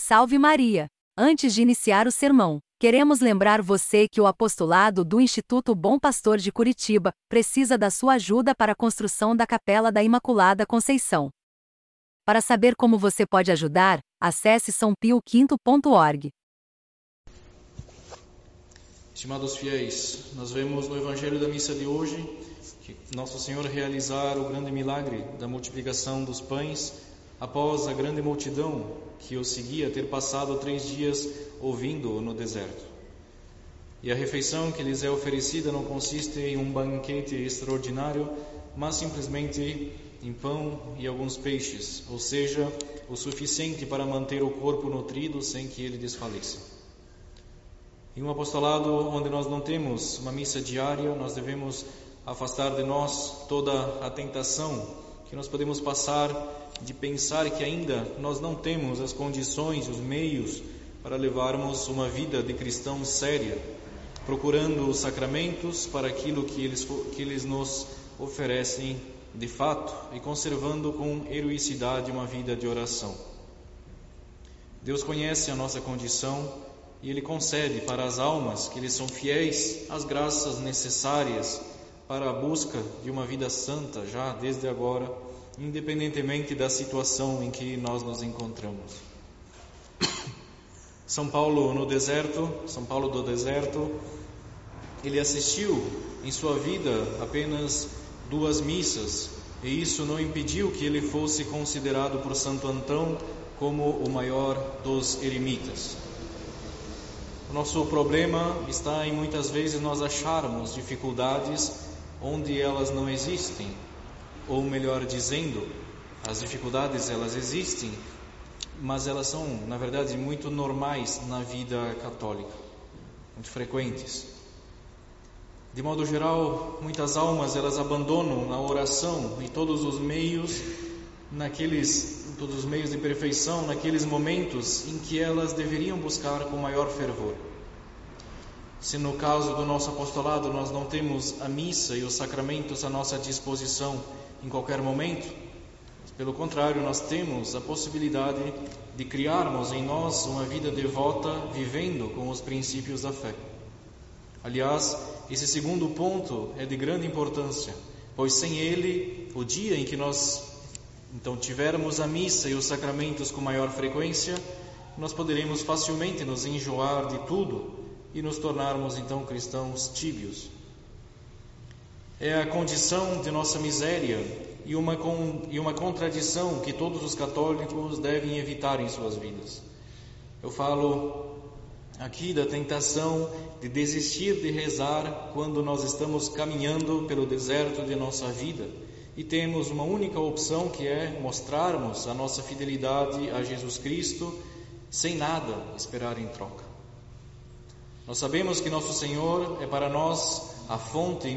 Salve Maria! Antes de iniciar o sermão, queremos lembrar você que o apostolado do Instituto Bom Pastor de Curitiba precisa da sua ajuda para a construção da Capela da Imaculada Conceição. Para saber como você pode ajudar, acesse sãopioquinto.org. Estimados fiéis, nós vemos no Evangelho da missa de hoje que Nosso Senhor realizar o grande milagre da multiplicação dos pães após a grande multidão que o seguia ter passado três dias ouvindo-o no deserto. E a refeição que lhes é oferecida não consiste em um banquete extraordinário, mas simplesmente em pão e alguns peixes, ou seja, o suficiente para manter o corpo nutrido sem que ele desfaleça. Em um apostolado onde nós não temos uma missa diária, nós devemos afastar de nós toda a tentação que nós podemos passar de pensar que ainda nós não temos as condições, os meios para levarmos uma vida de cristão séria, procurando os sacramentos para aquilo que eles, que eles nos oferecem de fato e conservando com heroicidade uma vida de oração. Deus conhece a nossa condição e Ele concede para as almas que lhe são fiéis as graças necessárias para a busca de uma vida santa já desde agora independentemente da situação em que nós nos encontramos. São Paulo no deserto, São Paulo do deserto, ele assistiu em sua vida apenas duas missas, e isso não impediu que ele fosse considerado por Santo Antão como o maior dos eremitas. O nosso problema está em muitas vezes nós acharmos dificuldades onde elas não existem, ou melhor dizendo, as dificuldades elas existem, mas elas são, na verdade, muito normais na vida católica, muito frequentes. De modo geral, muitas almas elas abandonam a oração e todos os meios naqueles todos os meios de perfeição naqueles momentos em que elas deveriam buscar com maior fervor. Se no caso do nosso apostolado nós não temos a missa e os sacramentos à nossa disposição em qualquer momento. Pelo contrário, nós temos a possibilidade de criarmos em nós uma vida devota vivendo com os princípios da fé. Aliás, esse segundo ponto é de grande importância, pois sem ele, o dia em que nós então tivermos a missa e os sacramentos com maior frequência, nós poderemos facilmente nos enjoar de tudo e nos tornarmos então cristãos tíbios é a condição de nossa miséria e uma, com, e uma contradição que todos os católicos devem evitar em suas vidas. Eu falo aqui da tentação de desistir de rezar quando nós estamos caminhando pelo deserto de nossa vida e temos uma única opção que é mostrarmos a nossa fidelidade a Jesus Cristo sem nada esperar em troca. Nós sabemos que nosso Senhor é para nós a fonte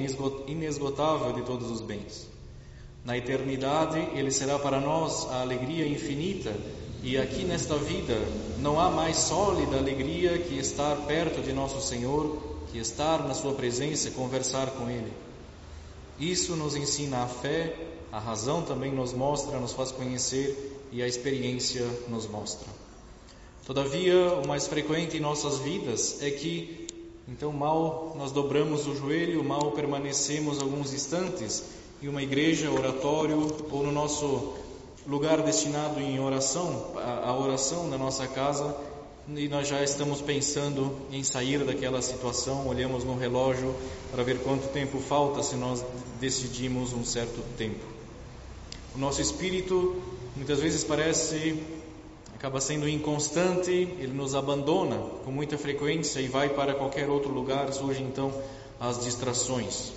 inesgotável de todos os bens. Na eternidade, Ele será para nós a alegria infinita, e aqui nesta vida não há mais sólida alegria que estar perto de nosso Senhor, que estar na Sua presença e conversar com Ele. Isso nos ensina a fé, a razão também nos mostra, nos faz conhecer e a experiência nos mostra. Todavia, o mais frequente em nossas vidas é que então, mal nós dobramos o joelho, mal permanecemos alguns instantes em uma igreja, oratório ou no nosso lugar destinado em oração, a oração na nossa casa, e nós já estamos pensando em sair daquela situação, olhamos no relógio para ver quanto tempo falta se nós decidimos um certo tempo. O nosso espírito muitas vezes parece acaba sendo inconstante, ele nos abandona com muita frequência e vai para qualquer outro lugar, surgem então as distrações.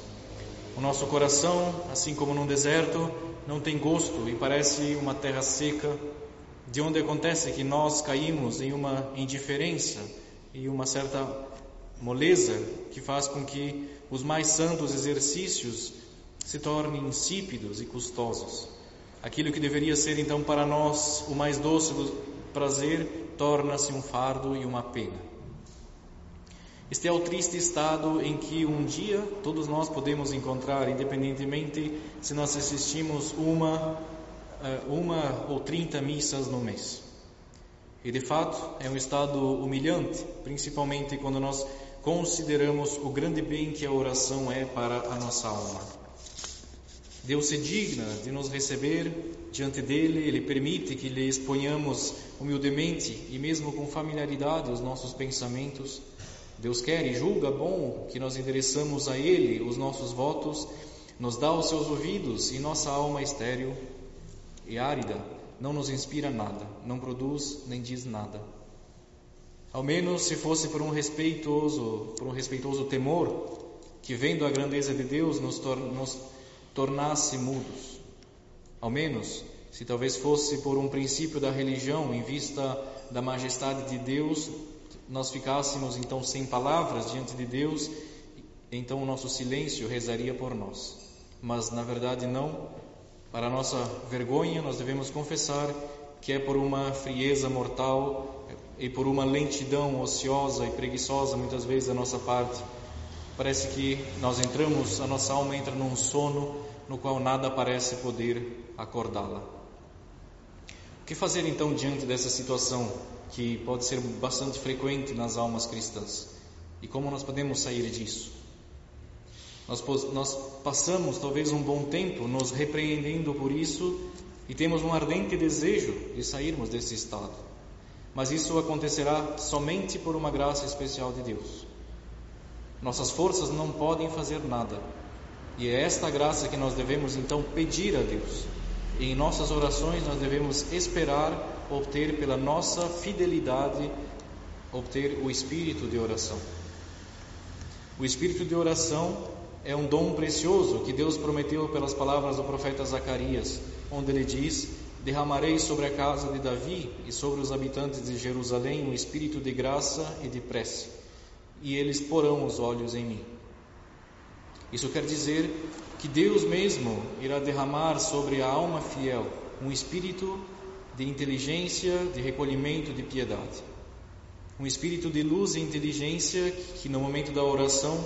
O nosso coração, assim como num deserto, não tem gosto e parece uma terra seca, de onde acontece que nós caímos em uma indiferença e uma certa moleza que faz com que os mais santos exercícios se tornem insípidos e custosos. Aquilo que deveria ser então para nós o mais doce prazer torna-se um fardo e uma pena. Este é o triste estado em que um dia todos nós podemos encontrar, independentemente se nós assistimos uma, eh, uma ou trinta missas no mês. E de fato é um estado humilhante, principalmente quando nós consideramos o grande bem que a oração é para a nossa alma. Deus se digna de nos receber diante dele, ele permite que lhe exponhamos humildemente e mesmo com familiaridade os nossos pensamentos. Deus quer e julga bom que nós endereçamos a ele os nossos votos, nos dá os seus ouvidos e nossa alma estéril e árida não nos inspira nada, não produz nem diz nada. Ao menos se fosse por um respeitoso, por um respeitoso temor, que vendo a grandeza de Deus nos, nos tornasse mudos. Ao menos, se talvez fosse por um princípio da religião, em vista da majestade de Deus, nós ficássemos então sem palavras diante de Deus, então o nosso silêncio rezaria por nós. Mas na verdade não. Para nossa vergonha, nós devemos confessar que é por uma frieza mortal e por uma lentidão ociosa e preguiçosa muitas vezes da nossa parte. Parece que nós entramos, a nossa alma entra num sono no qual nada parece poder acordá-la. O que fazer então diante dessa situação que pode ser bastante frequente nas almas cristãs? E como nós podemos sair disso? Nós, nós passamos talvez um bom tempo nos repreendendo por isso e temos um ardente desejo de sairmos desse estado. Mas isso acontecerá somente por uma graça especial de Deus. Nossas forças não podem fazer nada. E é esta graça que nós devemos então pedir a Deus. E em nossas orações nós devemos esperar obter pela nossa fidelidade obter o espírito de oração. O espírito de oração é um dom precioso que Deus prometeu pelas palavras do profeta Zacarias, onde ele diz: Derramarei sobre a casa de Davi e sobre os habitantes de Jerusalém um espírito de graça e de prece, e eles porão os olhos em mim. Isso quer dizer que Deus mesmo irá derramar sobre a alma fiel um espírito de inteligência, de recolhimento, de piedade. Um espírito de luz e inteligência que no momento da oração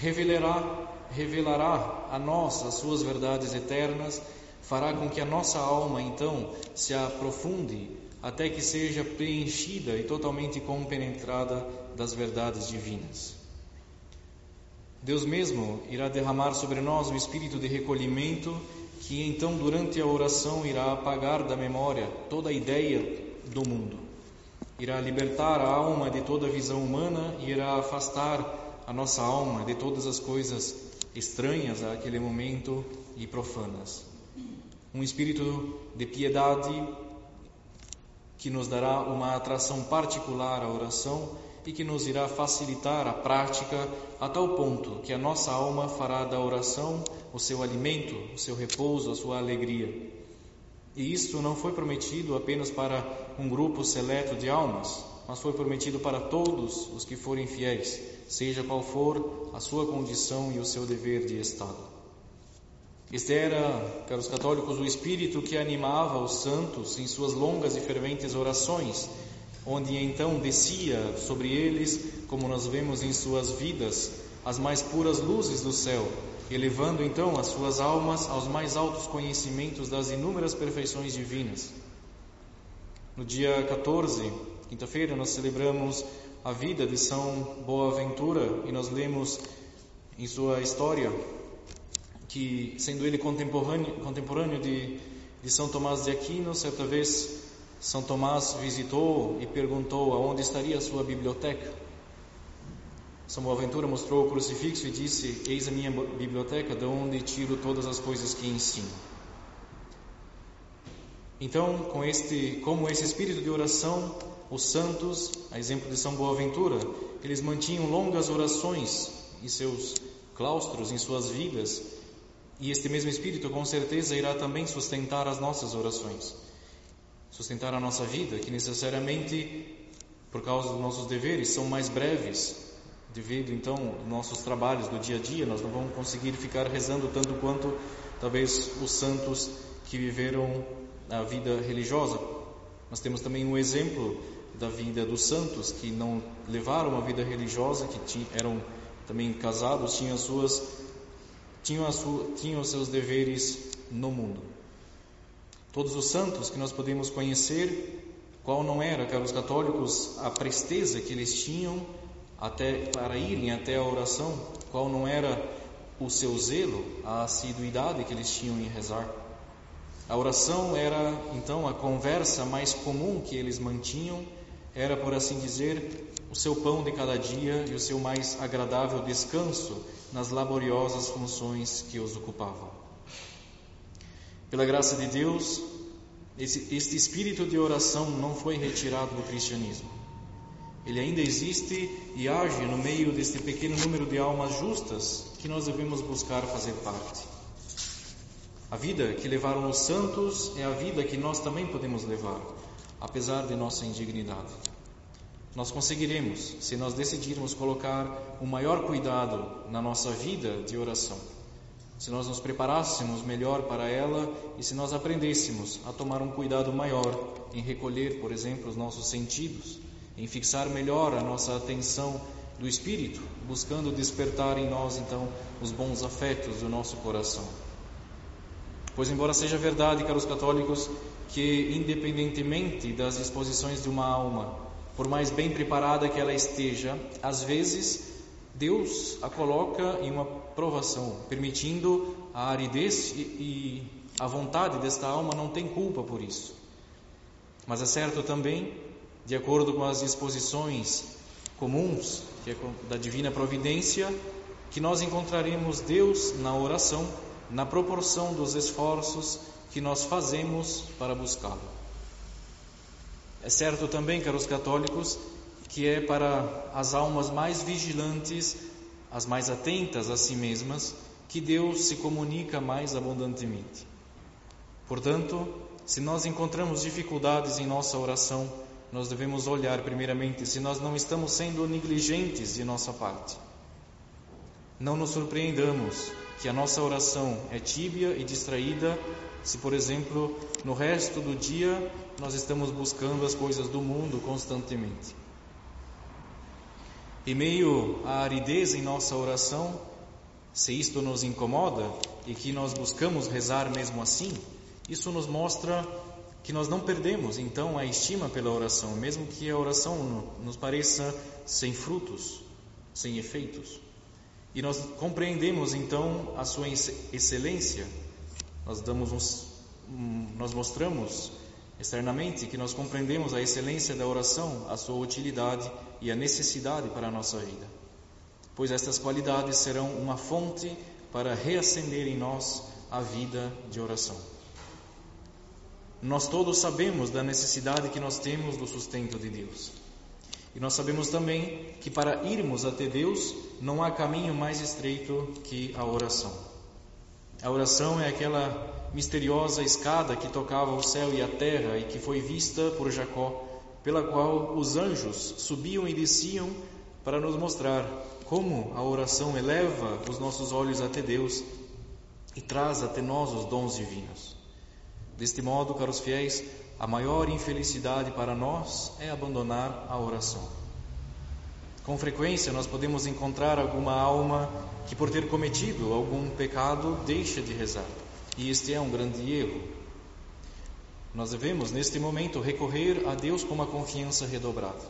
revelará, revelará a nós as suas verdades eternas, fará com que a nossa alma então se aprofunde até que seja preenchida e totalmente compenetrada das verdades divinas. Deus mesmo irá derramar sobre nós um espírito de recolhimento que então durante a oração irá apagar da memória toda a ideia do mundo. Irá libertar a alma de toda visão humana e irá afastar a nossa alma de todas as coisas estranhas àquele momento e profanas. Um espírito de piedade que nos dará uma atração particular à oração e que nos irá facilitar a prática a tal ponto que a nossa alma fará da oração o seu alimento, o seu repouso, a sua alegria. E isto não foi prometido apenas para um grupo seleto de almas, mas foi prometido para todos os que forem fiéis, seja qual for a sua condição e o seu dever de Estado. Este era, caros católicos, o espírito que animava os santos em suas longas e ferventes orações, onde então descia sobre eles, como nós vemos em suas vidas, as mais puras luzes do céu, elevando então as suas almas aos mais altos conhecimentos das inúmeras perfeições divinas. No dia 14 Quinta-feira nós celebramos a vida de São Boaventura e nós lemos em sua história que, sendo ele contemporâneo, contemporâneo de, de São Tomás de Aquino, certa vez São Tomás visitou e perguntou aonde estaria a sua biblioteca. São Boaventura mostrou o crucifixo e disse: Eis a minha biblioteca, de onde tiro todas as coisas que ensino. Então, com este, como esse espírito de oração os santos, a exemplo de São Boaventura, eles mantinham longas orações em seus claustros, em suas vidas, e este mesmo Espírito com certeza irá também sustentar as nossas orações, sustentar a nossa vida, que necessariamente, por causa dos nossos deveres, são mais breves, devido então aos nossos trabalhos do dia a dia, nós não vamos conseguir ficar rezando tanto quanto talvez os santos que viveram a vida religiosa. Nós temos também um exemplo da vida dos santos que não levaram uma vida religiosa, que tinham, eram também casados, tinham suas tinham, tinham os seus deveres no mundo. Todos os santos que nós podemos conhecer Qual não era, caros católicos, a presteza que eles tinham até para irem até a oração? Qual não era o seu zelo, a assiduidade que eles tinham em rezar? A oração era então a conversa mais comum que eles mantinham, era, por assim dizer, o seu pão de cada dia e o seu mais agradável descanso nas laboriosas funções que os ocupavam. Pela graça de Deus, esse, este espírito de oração não foi retirado do cristianismo. Ele ainda existe e age no meio deste pequeno número de almas justas que nós devemos buscar fazer parte. A vida que levaram os santos é a vida que nós também podemos levar, apesar de nossa indignidade. Nós conseguiremos se nós decidirmos colocar o maior cuidado na nossa vida de oração se nós nos preparássemos melhor para ela e se nós aprendêssemos a tomar um cuidado maior em recolher, por exemplo, os nossos sentidos, em fixar melhor a nossa atenção do espírito, buscando despertar em nós então os bons afetos do nosso coração. Pois, embora seja verdade, caros católicos, que independentemente das disposições de uma alma, por mais bem preparada que ela esteja, às vezes Deus a coloca em uma provação, permitindo a aridez e, e a vontade desta alma não tem culpa por isso. Mas é certo também, de acordo com as disposições comuns é da divina providência, que nós encontraremos Deus na oração, na proporção dos esforços que nós fazemos para buscá-lo. É certo também, caros católicos, que é para as almas mais vigilantes, as mais atentas a si mesmas, que Deus se comunica mais abundantemente. Portanto, se nós encontramos dificuldades em nossa oração, nós devemos olhar primeiramente se nós não estamos sendo negligentes de nossa parte. Não nos surpreendamos que a nossa oração é tíbia e distraída se, por exemplo, no resto do dia nós estamos buscando as coisas do mundo constantemente. Em meio à aridez em nossa oração, se isto nos incomoda e que nós buscamos rezar mesmo assim, isso nos mostra que nós não perdemos então a estima pela oração, mesmo que a oração nos pareça sem frutos, sem efeitos. E nós compreendemos então a sua excelência. Nós damos uns, nós mostramos externamente que nós compreendemos a excelência da oração, a sua utilidade e a necessidade para a nossa vida. Pois estas qualidades serão uma fonte para reacender em nós a vida de oração. Nós todos sabemos da necessidade que nós temos do sustento de Deus. E nós sabemos também que para irmos até Deus não há caminho mais estreito que a oração. A oração é aquela misteriosa escada que tocava o céu e a terra e que foi vista por Jacó, pela qual os anjos subiam e desciam para nos mostrar como a oração eleva os nossos olhos até Deus e traz até nós os dons divinos. Deste modo, caros fiéis, a maior infelicidade para nós é abandonar a oração. Com frequência, nós podemos encontrar alguma alma que, por ter cometido algum pecado, deixa de rezar. E este é um grande erro. Nós devemos, neste momento, recorrer a Deus com uma confiança redobrada.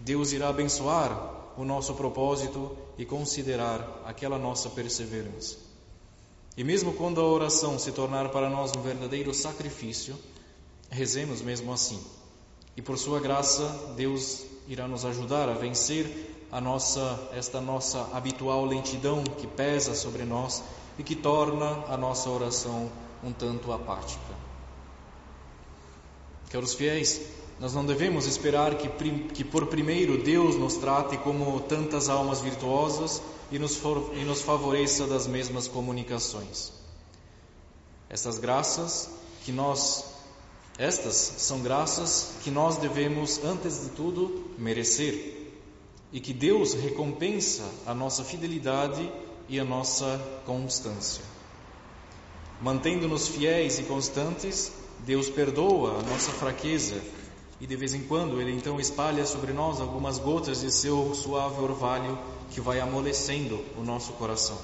Deus irá abençoar o nosso propósito e considerar aquela nossa perseverança. E mesmo quando a oração se tornar para nós um verdadeiro sacrifício, rezemos mesmo assim. E por sua graça, Deus irá nos ajudar a vencer a nossa esta nossa habitual lentidão que pesa sobre nós e que torna a nossa oração um tanto apática. Caros fiéis, nós não devemos esperar que, que por primeiro Deus nos trate como tantas almas virtuosas e nos, for, e nos favoreça das mesmas comunicações. Essas graças que nós, estas são graças que nós devemos, antes de tudo, merecer e que Deus recompensa a nossa fidelidade e a nossa constância. Mantendo-nos fiéis e constantes, Deus perdoa a nossa fraqueza e de vez em quando Ele então espalha sobre nós algumas gotas de seu suave orvalho que vai amolecendo o nosso coração.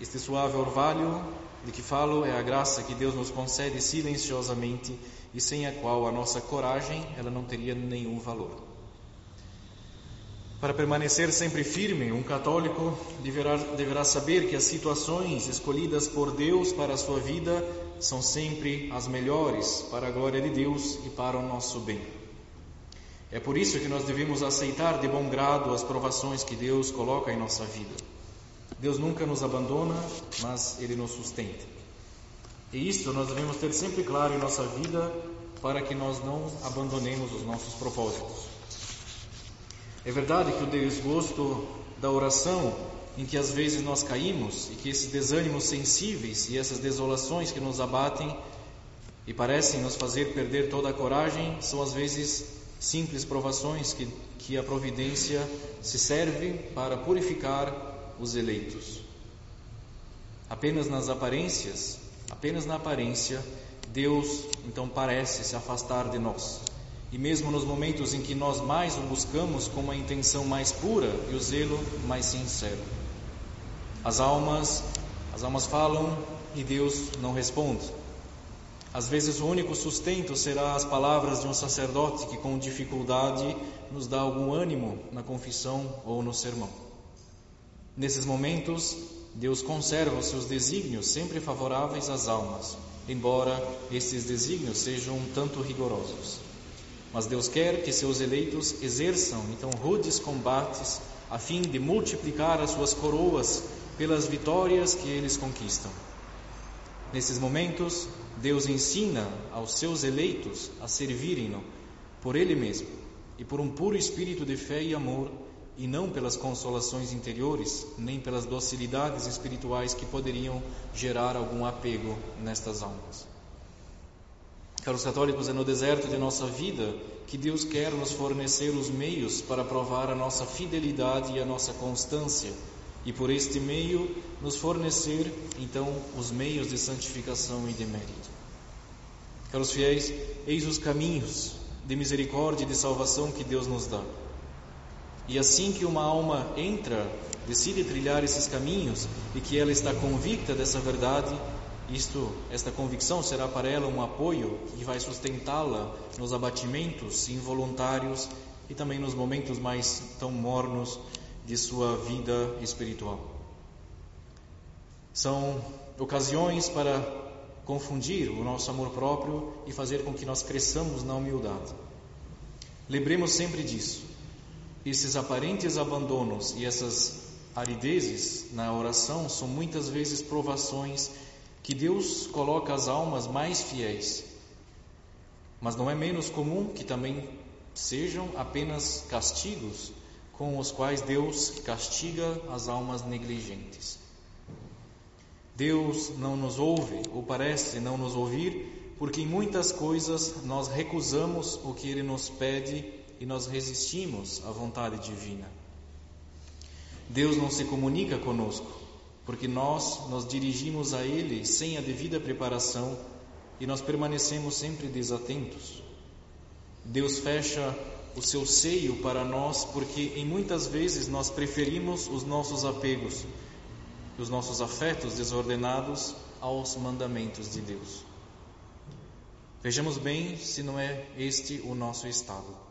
Este suave orvalho de que falo é a graça que Deus nos concede silenciosamente e sem a qual a nossa coragem ela não teria nenhum valor. Para permanecer sempre firme, um católico deverá, deverá saber que as situações escolhidas por Deus para a sua vida são sempre as melhores para a glória de Deus e para o nosso bem. É por isso que nós devemos aceitar de bom grado as provações que Deus coloca em nossa vida. Deus nunca nos abandona, mas Ele nos sustenta. E isso nós devemos ter sempre claro em nossa vida para que nós não abandonemos os nossos propósitos. É verdade que o desgosto da oração, em que às vezes nós caímos, e que esses desânimos sensíveis e essas desolações que nos abatem e parecem nos fazer perder toda a coragem, são às vezes simples provações que, que a providência se serve para purificar os eleitos. Apenas nas aparências, apenas na aparência, Deus então parece se afastar de nós. E mesmo nos momentos em que nós mais o buscamos com uma intenção mais pura e o zelo mais sincero. As almas, as almas falam e Deus não responde. Às vezes o único sustento será as palavras de um sacerdote que com dificuldade nos dá algum ânimo na confissão ou no sermão. Nesses momentos, Deus conserva os seus desígnios sempre favoráveis às almas, embora esses desígnios sejam um tanto rigorosos. Mas Deus quer que seus eleitos exerçam então rudes combates a fim de multiplicar as suas coroas pelas vitórias que eles conquistam. Nesses momentos, Deus ensina aos seus eleitos a servirem-no por Ele mesmo e por um puro espírito de fé e amor, e não pelas consolações interiores, nem pelas docilidades espirituais que poderiam gerar algum apego nestas almas. Caros católicos, é no deserto de nossa vida que Deus quer nos fornecer os meios para provar a nossa fidelidade e a nossa constância, e por este meio nos fornecer, então, os meios de santificação e de mérito. Caros fiéis, eis os caminhos de misericórdia e de salvação que Deus nos dá. E assim que uma alma entra, decide trilhar esses caminhos e que ela está convicta dessa verdade, isto, esta convicção será para ela um apoio que vai sustentá-la nos abatimentos involuntários e também nos momentos mais tão mornos de sua vida espiritual. São ocasiões para confundir o nosso amor próprio e fazer com que nós cresçamos na humildade. Lembremos sempre disso. Esses aparentes abandonos e essas aridezes na oração são muitas vezes provações que Deus coloca as almas mais fiéis. Mas não é menos comum que também sejam apenas castigos com os quais Deus castiga as almas negligentes. Deus não nos ouve, ou parece não nos ouvir, porque em muitas coisas nós recusamos o que Ele nos pede e nós resistimos à vontade divina. Deus não se comunica conosco, porque nós nos dirigimos a Ele sem a devida preparação e nós permanecemos sempre desatentos. Deus fecha o seu seio para nós porque em muitas vezes nós preferimos os nossos apegos, os nossos afetos desordenados aos mandamentos de Deus. Vejamos bem se não é este o nosso estado.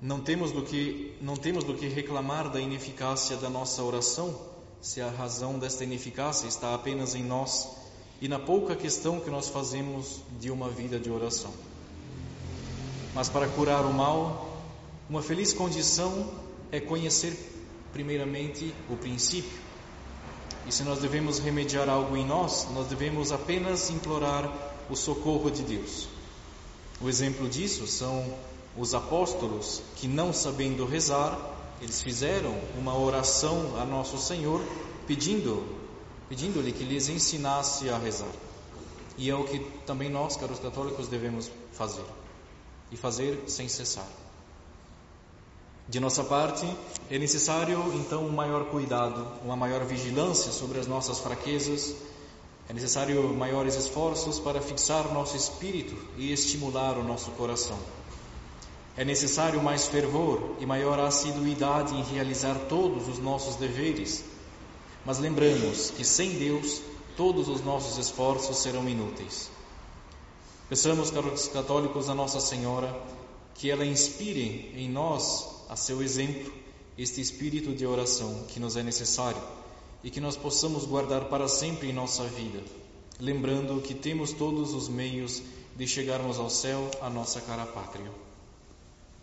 Não temos do que não temos do que reclamar da ineficácia da nossa oração se a razão desta ineficácia está apenas em nós e na pouca questão que nós fazemos de uma vida de oração. Mas para curar o mal, uma feliz condição é conhecer primeiramente o princípio. E se nós devemos remediar algo em nós, nós devemos apenas implorar o socorro de Deus. O exemplo disso são os apóstolos que, não sabendo rezar, eles fizeram uma oração a Nosso Senhor pedindo, pedindo-lhe que lhes ensinasse a rezar. E é o que também nós, caros católicos, devemos fazer. E fazer sem cessar. De nossa parte, é necessário então um maior cuidado, uma maior vigilância sobre as nossas fraquezas, é necessário maiores esforços para fixar nosso espírito e estimular o nosso coração. É necessário mais fervor e maior assiduidade em realizar todos os nossos deveres, mas lembramos que sem Deus todos os nossos esforços serão inúteis. Peçamos, caros católicos, a Nossa Senhora que ela inspire em nós, a seu exemplo, este espírito de oração que nos é necessário e que nós possamos guardar para sempre em nossa vida, lembrando que temos todos os meios de chegarmos ao céu, a nossa cara pátria.